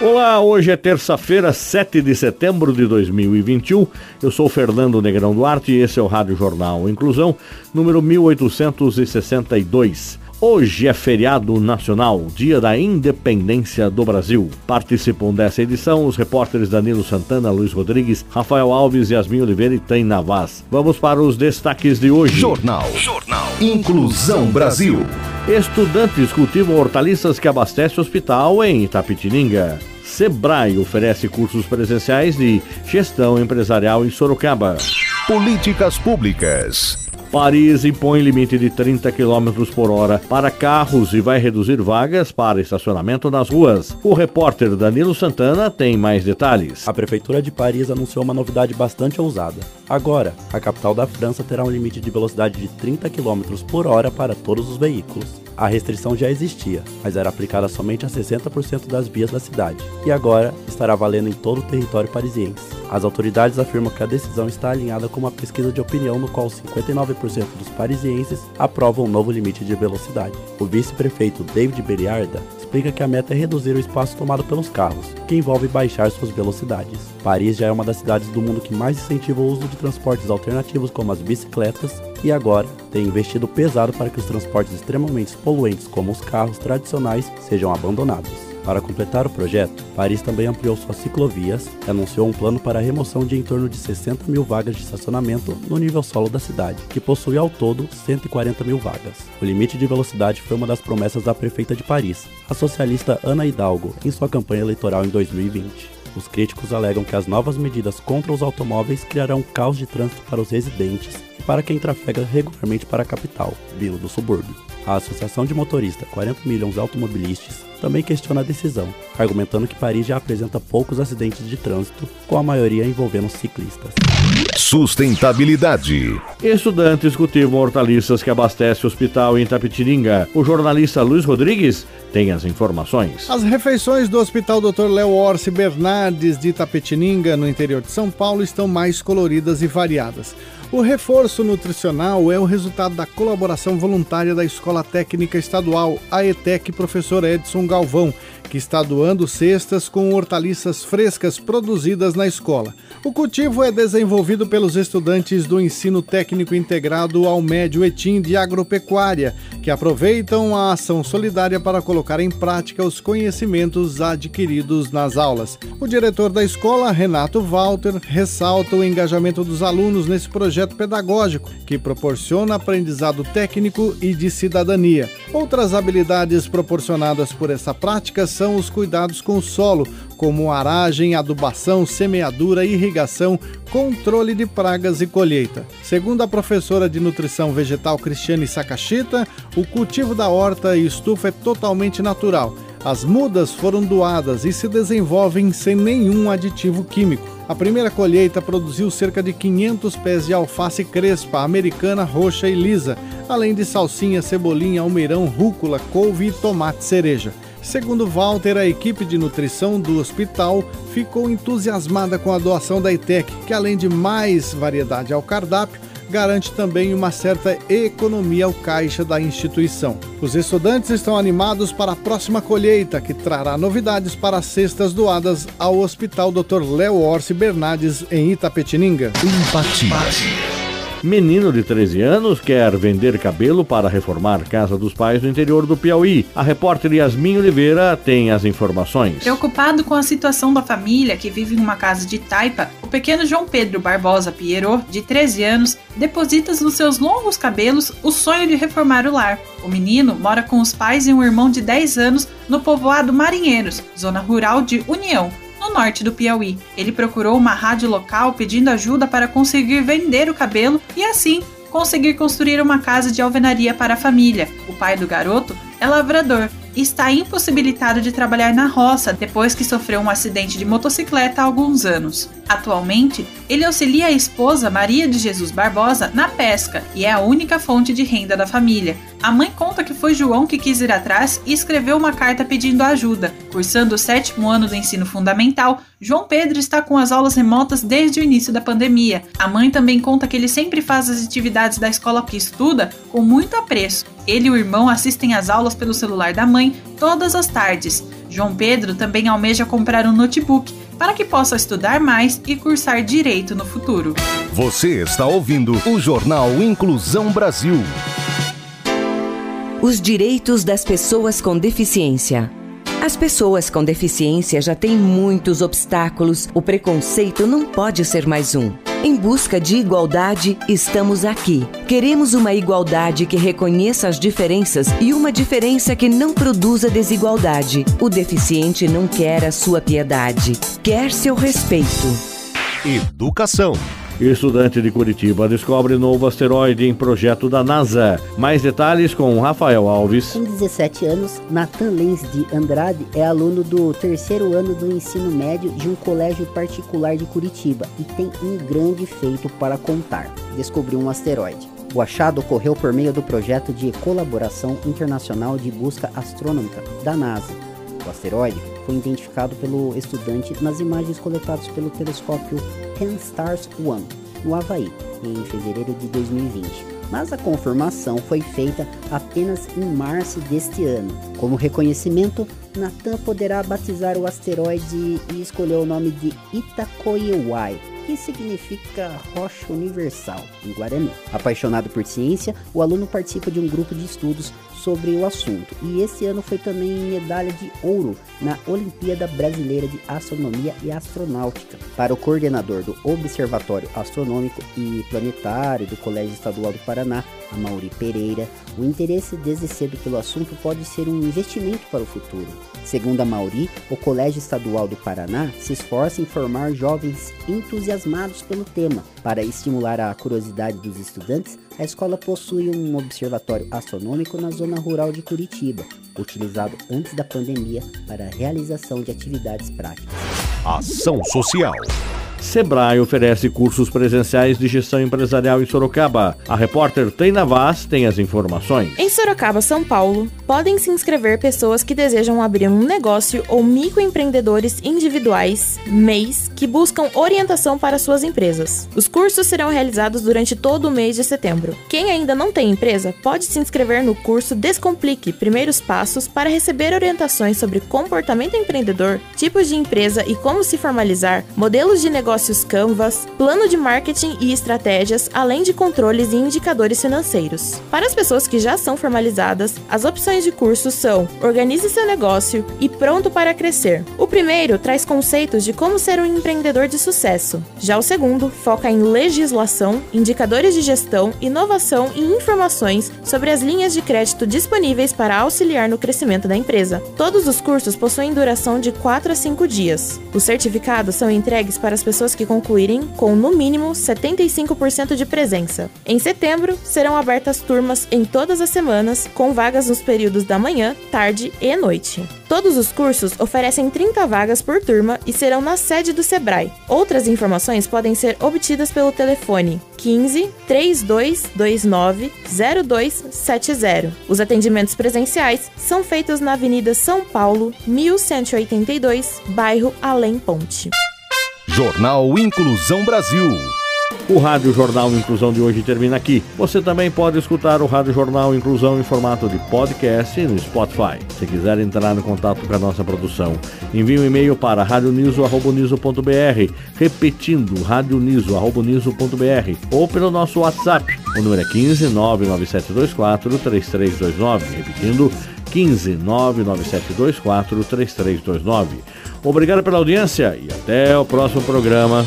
Olá, hoje é terça-feira, 7 de setembro de 2021. Eu sou Fernando Negrão Duarte e esse é o Rádio Jornal Inclusão, número 1862. Hoje é feriado nacional, dia da independência do Brasil. Participam dessa edição os repórteres Danilo Santana, Luiz Rodrigues, Rafael Alves, Yasmin Oliveira e Tem Navaz. Vamos para os destaques de hoje. Jornal. Jornal. Inclusão Brasil. Estudantes cultivam hortaliças que abastecem hospital em Itapetininga. Sebrae oferece cursos presenciais de gestão empresarial em Sorocaba. Políticas públicas. Paris impõe limite de 30 km por hora para carros e vai reduzir vagas para estacionamento nas ruas. O repórter Danilo Santana tem mais detalhes. A Prefeitura de Paris anunciou uma novidade bastante ousada. Agora, a capital da França terá um limite de velocidade de 30 km por hora para todos os veículos. A restrição já existia, mas era aplicada somente a 60% das vias da cidade, e agora estará valendo em todo o território parisiense. As autoridades afirmam que a decisão está alinhada com uma pesquisa de opinião no qual 59% dos parisienses aprovam o um novo limite de velocidade. O vice-prefeito David Beriarda explica que a meta é reduzir o espaço tomado pelos carros, que envolve baixar suas velocidades. Paris já é uma das cidades do mundo que mais incentiva o uso de transportes alternativos como as bicicletas e agora tem investido pesado para que os transportes extremamente poluentes como os carros tradicionais sejam abandonados. Para completar o projeto, Paris também ampliou suas ciclovias e anunciou um plano para a remoção de em torno de 60 mil vagas de estacionamento no nível solo da cidade, que possui ao todo 140 mil vagas. O limite de velocidade foi uma das promessas da prefeita de Paris, a socialista Ana Hidalgo, em sua campanha eleitoral em 2020. Os críticos alegam que as novas medidas contra os automóveis criarão caos de trânsito para os residentes e para quem trafega regularmente para a capital, vindo do subúrbio. A Associação de Motoristas 40 Milhões Automobilistas também questiona a decisão, argumentando que Paris já apresenta poucos acidentes de trânsito, com a maioria envolvendo ciclistas. Sustentabilidade. Estudantes cultivam hortaliças que abastecem o hospital em Tapetininga. O jornalista Luiz Rodrigues tem as informações. As refeições do Hospital Dr. Léo Orsi Bernardes de Tapetininga, no interior de São Paulo, estão mais coloridas e variadas. O reforço nutricional é o resultado da colaboração voluntária da Escola Técnica Estadual, a ETEC Professor Edson Galvão, que está doando cestas com hortaliças frescas produzidas na escola. O cultivo é desenvolvido pelos estudantes do ensino técnico integrado ao médio etim de agropecuária, que aproveitam a ação solidária para colocar em prática os conhecimentos adquiridos nas aulas. O diretor da escola, Renato Walter, ressalta o engajamento dos alunos nesse projeto pedagógico, que proporciona aprendizado técnico e de cidadania. Outras habilidades proporcionadas por essa prática os cuidados com o solo, como aragem, adubação, semeadura, irrigação, controle de pragas e colheita. Segundo a professora de nutrição vegetal Cristiane Sakashita, o cultivo da horta e estufa é totalmente natural. As mudas foram doadas e se desenvolvem sem nenhum aditivo químico. A primeira colheita produziu cerca de 500 pés de alface crespa, americana, roxa e lisa, além de salsinha, cebolinha, almeirão, rúcula, couve e tomate cereja. Segundo Walter, a equipe de nutrição do hospital ficou entusiasmada com a doação da ITEC, que além de mais variedade ao cardápio, garante também uma certa economia ao caixa da instituição. Os estudantes estão animados para a próxima colheita, que trará novidades para as cestas doadas ao Hospital Dr. Léo Orsi Bernardes, em Itapetininga. Empatia. Menino de 13 anos quer vender cabelo para reformar casa dos pais no interior do Piauí. A repórter Yasmin Oliveira tem as informações. Preocupado com a situação da família que vive em uma casa de taipa, o pequeno João Pedro Barbosa Pierrot, de 13 anos, deposita nos seus longos cabelos o sonho de reformar o lar. O menino mora com os pais e um irmão de 10 anos no povoado Marinheiros, zona rural de União, no norte do Piauí. Ele procurou uma rádio local pedindo ajuda para conseguir vender o cabelo e assim conseguir construir uma casa de alvenaria para a família. O pai do garoto é lavrador está impossibilitado de trabalhar na roça depois que sofreu um acidente de motocicleta há alguns anos. Atualmente, ele auxilia a esposa Maria de Jesus Barbosa na pesca e é a única fonte de renda da família. A mãe conta que foi João que quis ir atrás e escreveu uma carta pedindo ajuda. Cursando o sétimo ano do ensino fundamental, João Pedro está com as aulas remotas desde o início da pandemia. A mãe também conta que ele sempre faz as atividades da escola que estuda com muito apreço. Ele e o irmão assistem às aulas pelo celular da mãe todas as tardes. João Pedro também almeja comprar um notebook para que possa estudar mais e cursar direito no futuro. Você está ouvindo o Jornal Inclusão Brasil. Os direitos das pessoas com deficiência. As pessoas com deficiência já têm muitos obstáculos, o preconceito não pode ser mais um. Em busca de igualdade, estamos aqui. Queremos uma igualdade que reconheça as diferenças e uma diferença que não produza desigualdade. O deficiente não quer a sua piedade, quer seu respeito. Educação. Estudante de Curitiba descobre novo asteroide em projeto da NASA. Mais detalhes com Rafael Alves. Com 17 anos, Nathan Lenz de Andrade é aluno do terceiro ano do ensino médio de um colégio particular de Curitiba e tem um grande feito para contar: descobriu um asteroide. O achado ocorreu por meio do projeto de colaboração internacional de busca astronômica da NASA. O asteroide foi identificado pelo estudante nas imagens coletadas pelo telescópio Pan-STARRS 1, no Havaí, em fevereiro de 2020. Mas a confirmação foi feita apenas em março deste ano. Como reconhecimento, Natan poderá batizar o asteroide e escolheu o nome de Itacoiuai, que significa rocha universal em Guarani. Apaixonado por ciência, o aluno participa de um grupo de estudos sobre o assunto e esse ano foi também medalha de ouro na Olimpíada Brasileira de Astronomia e Astronáutica. Para o coordenador do Observatório Astronômico e Planetário do Colégio Estadual do Paraná, a Mauri Pereira, o interesse desde cedo pelo assunto pode ser um investimento para o futuro. Segundo a Mauri, o Colégio Estadual do Paraná se esforça em formar jovens entusiasmados pelo tema. Para estimular a curiosidade dos estudantes, a escola possui um observatório astronômico na zona rural de Curitiba, utilizado antes da pandemia para a realização de atividades práticas. Ação Social. Sebrae oferece cursos presenciais de gestão empresarial em Sorocaba. A repórter Teina Vaz tem as informações. Em Sorocaba, São Paulo, podem se inscrever pessoas que desejam abrir um negócio ou microempreendedores individuais, MEIs, que buscam orientação para suas empresas. Os cursos serão realizados durante todo o mês de setembro. Quem ainda não tem empresa pode se inscrever no curso Descomplique Primeiros Passos para receber orientações sobre comportamento empreendedor, tipos de empresa e como se formalizar, modelos de negócio negócios Canvas, plano de marketing e estratégias, além de controles e indicadores financeiros. Para as pessoas que já são formalizadas, as opções de curso são Organize seu negócio e Pronto para crescer. O primeiro traz conceitos de como ser um empreendedor de sucesso. Já o segundo foca em legislação, indicadores de gestão, inovação e informações sobre as linhas de crédito disponíveis para auxiliar no crescimento da empresa. Todos os cursos possuem duração de 4 a 5 dias. Os certificados são entregues para as pessoas pessoas que concluírem com no mínimo 75% de presença. Em setembro, serão abertas turmas em todas as semanas, com vagas nos períodos da manhã, tarde e noite. Todos os cursos oferecem 30 vagas por turma e serão na sede do Sebrae. Outras informações podem ser obtidas pelo telefone 15 3229 0270. Os atendimentos presenciais são feitos na Avenida São Paulo, 1182, bairro Além Ponte. Jornal Inclusão Brasil. O Rádio Jornal Inclusão de hoje termina aqui. Você também pode escutar o Rádio Jornal Inclusão em formato de podcast no Spotify. Se quiser entrar em contato com a nossa produção, envie um e-mail para radioniso.br, repetindo radioniso.br ou pelo nosso WhatsApp. O número é 15 99724 3329, repetindo 15 99724 3329. Obrigado pela audiência e até o próximo programa.